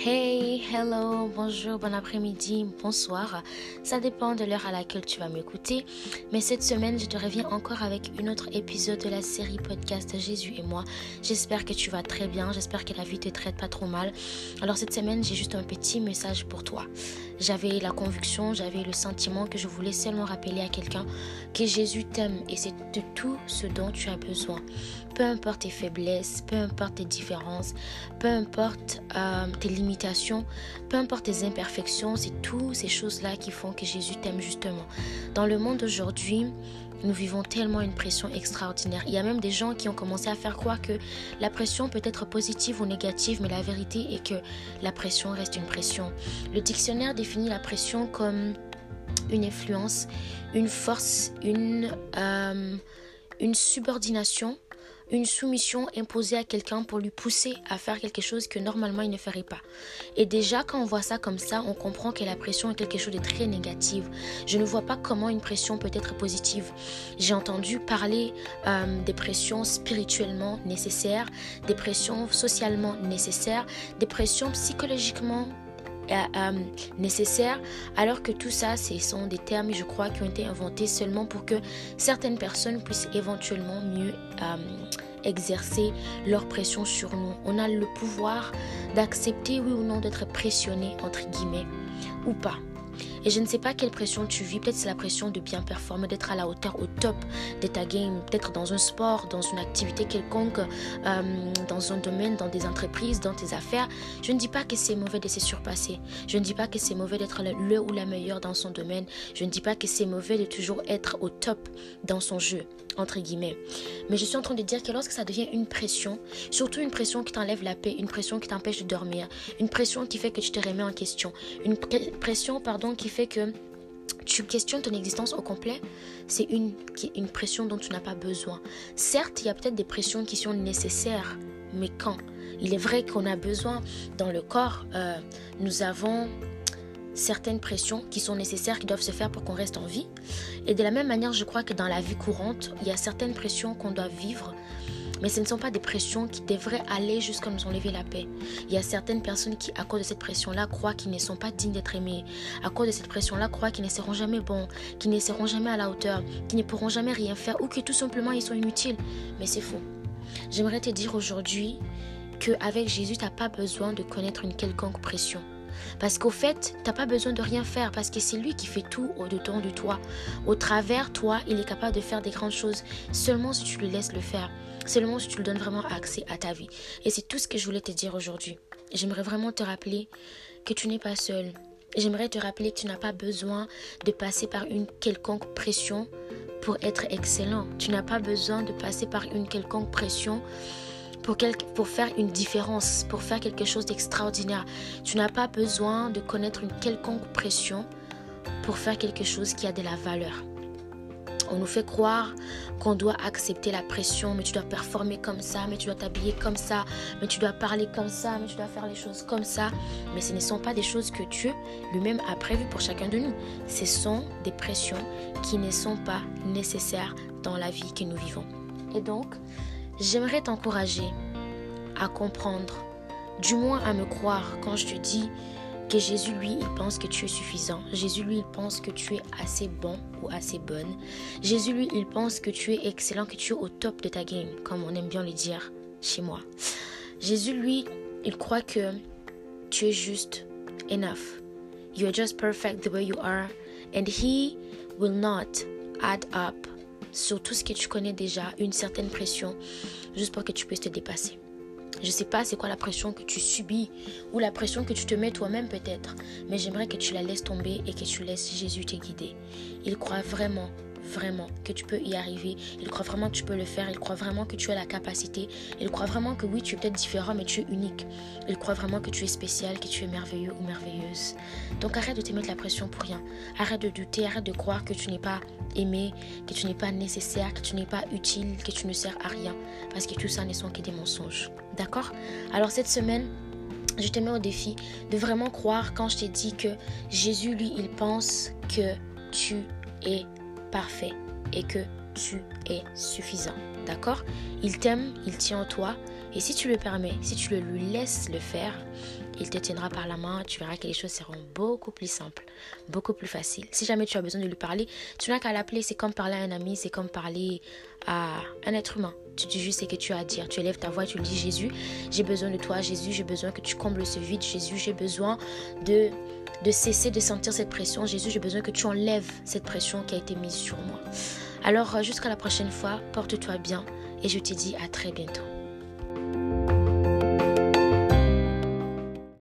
Hey, hello, bonjour, bon après-midi, bonsoir. Ça dépend de l'heure à laquelle tu vas m'écouter. Mais cette semaine, je te reviens encore avec une autre épisode de la série podcast Jésus et moi. J'espère que tu vas très bien, j'espère que la vie te traite pas trop mal. Alors cette semaine, j'ai juste un petit message pour toi. J'avais la conviction, j'avais le sentiment que je voulais seulement rappeler à quelqu'un que Jésus t'aime et c'est de tout ce dont tu as besoin. Peu importe tes faiblesses, peu importe tes différences, peu importe euh, tes limitations, peu importe tes imperfections, c'est toutes ces choses-là qui font que Jésus t'aime justement. Dans le monde d'aujourd'hui, nous vivons tellement une pression extraordinaire. Il y a même des gens qui ont commencé à faire croire que la pression peut être positive ou négative, mais la vérité est que la pression reste une pression. Le dictionnaire définit la pression comme une influence, une force, une, euh, une subordination une soumission imposée à quelqu'un pour lui pousser à faire quelque chose que normalement il ne ferait pas. Et déjà, quand on voit ça comme ça, on comprend que la pression est quelque chose de très négatif. Je ne vois pas comment une pression peut être positive. J'ai entendu parler euh, des pressions spirituellement nécessaires, des pressions socialement nécessaires, des pressions psychologiquement euh, euh, nécessaires, alors que tout ça, ce sont des termes, je crois, qui ont été inventés seulement pour que certaines personnes puissent éventuellement mieux exercer leur pression sur nous. On a le pouvoir d'accepter, oui ou non, d'être pressionné, entre guillemets, ou pas. Et je ne sais pas quelle pression tu vis. Peut-être c'est la pression de bien performer, d'être à la hauteur, au top de ta game. Peut-être dans un sport, dans une activité quelconque, euh, dans un domaine, dans des entreprises, dans tes affaires. Je ne dis pas que c'est mauvais de se surpasser. Je ne dis pas que c'est mauvais d'être le ou la meilleure dans son domaine. Je ne dis pas que c'est mauvais de toujours être au top dans son jeu entre guillemets. Mais je suis en train de dire que lorsque ça devient une pression, surtout une pression qui t'enlève la paix, une pression qui t'empêche de dormir, une pression qui fait que tu te remets en question, une pression pardon qui fait que tu questionnes ton existence au complet, c'est une, une pression dont tu n'as pas besoin. Certes, il y a peut-être des pressions qui sont nécessaires, mais quand? Il est vrai qu'on a besoin dans le corps, euh, nous avons certaines pressions qui sont nécessaires, qui doivent se faire pour qu'on reste en vie. Et de la même manière, je crois que dans la vie courante, il y a certaines pressions qu'on doit vivre, mais ce ne sont pas des pressions qui devraient aller jusqu'à nous enlever la paix. Il y a certaines personnes qui, à cause de cette pression-là, croient qu'ils ne sont pas dignes d'être aimés. À cause de cette pression-là, croient qu'ils ne seront jamais bons, qu'ils ne seront jamais à la hauteur, qu'ils ne pourront jamais rien faire ou que tout simplement ils sont inutiles. Mais c'est faux. J'aimerais te dire aujourd'hui qu'avec Jésus, tu n'as pas besoin de connaître une quelconque pression. Parce qu'au fait, tu n'as pas besoin de rien faire parce que c'est lui qui fait tout au-dedans de toi. Au travers, toi, il est capable de faire des grandes choses seulement si tu le laisses le faire. Seulement si tu lui donnes vraiment accès à ta vie. Et c'est tout ce que je voulais te dire aujourd'hui. J'aimerais vraiment te rappeler que tu n'es pas seul. J'aimerais te rappeler que tu n'as pas besoin de passer par une quelconque pression pour être excellent. Tu n'as pas besoin de passer par une quelconque pression pour, faire une différence, pour faire quelque chose d'extraordinaire. Tu n'as pas besoin de connaître une quelconque pression pour faire quelque chose qui a de la valeur. On nous fait croire qu'on doit accepter la pression, mais tu dois performer comme ça, mais tu dois t'habiller comme ça, mais tu dois parler comme ça, mais tu dois faire les choses comme ça. Mais ce ne sont pas des choses que Dieu lui-même a prévues pour chacun de nous. Ce sont des pressions qui ne sont pas nécessaires dans la vie que nous vivons. Et donc, J'aimerais t'encourager à comprendre, du moins à me croire quand je te dis que Jésus, lui, il pense que tu es suffisant. Jésus, lui, il pense que tu es assez bon ou assez bonne. Jésus, lui, il pense que tu es excellent, que tu es au top de ta game, comme on aime bien le dire chez moi. Jésus, lui, il croit que tu es juste enough. You are just perfect the way you are. And he will not add up sur tout ce que tu connais déjà, une certaine pression, juste pour que tu puisses te dépasser. Je ne sais pas c'est quoi la pression que tu subis ou la pression que tu te mets toi-même peut-être, mais j'aimerais que tu la laisses tomber et que tu laisses Jésus te guider. Il croit vraiment vraiment que tu peux y arriver. Il croit vraiment que tu peux le faire. Il croit vraiment que tu as la capacité. Il croit vraiment que oui, tu es peut-être différent, mais tu es unique. Il croit vraiment que tu es spécial, que tu es merveilleux ou merveilleuse. Donc arrête de te mettre la pression pour rien. Arrête de douter, arrête de croire que tu n'es pas aimé, que tu n'es pas nécessaire, que tu n'es pas utile, que tu ne sers à rien. Parce que tout ça ne sont que des mensonges. D'accord Alors cette semaine, je te mets au défi de vraiment croire quand je t'ai dit que Jésus, lui, il pense que tu es parfait et que tu es suffisant. D'accord? Il t'aime, il tient en toi. Et si tu le permets, si tu le lui laisses le faire, il te tiendra par la main, tu verras que les choses seront beaucoup plus simples, beaucoup plus faciles. Si jamais tu as besoin de lui parler, tu n'as qu'à l'appeler, c'est comme parler à un ami, c'est comme parler à un être humain. Tu dis juste ce que tu as à dire. Tu élèves ta voix, tu lui dis Jésus, j'ai besoin de toi, Jésus, j'ai besoin que tu combles ce vide, Jésus, j'ai besoin de, de cesser de sentir cette pression, Jésus, j'ai besoin que tu enlèves cette pression qui a été mise sur moi. Alors, jusqu'à la prochaine fois, porte-toi bien et je te dis à très bientôt.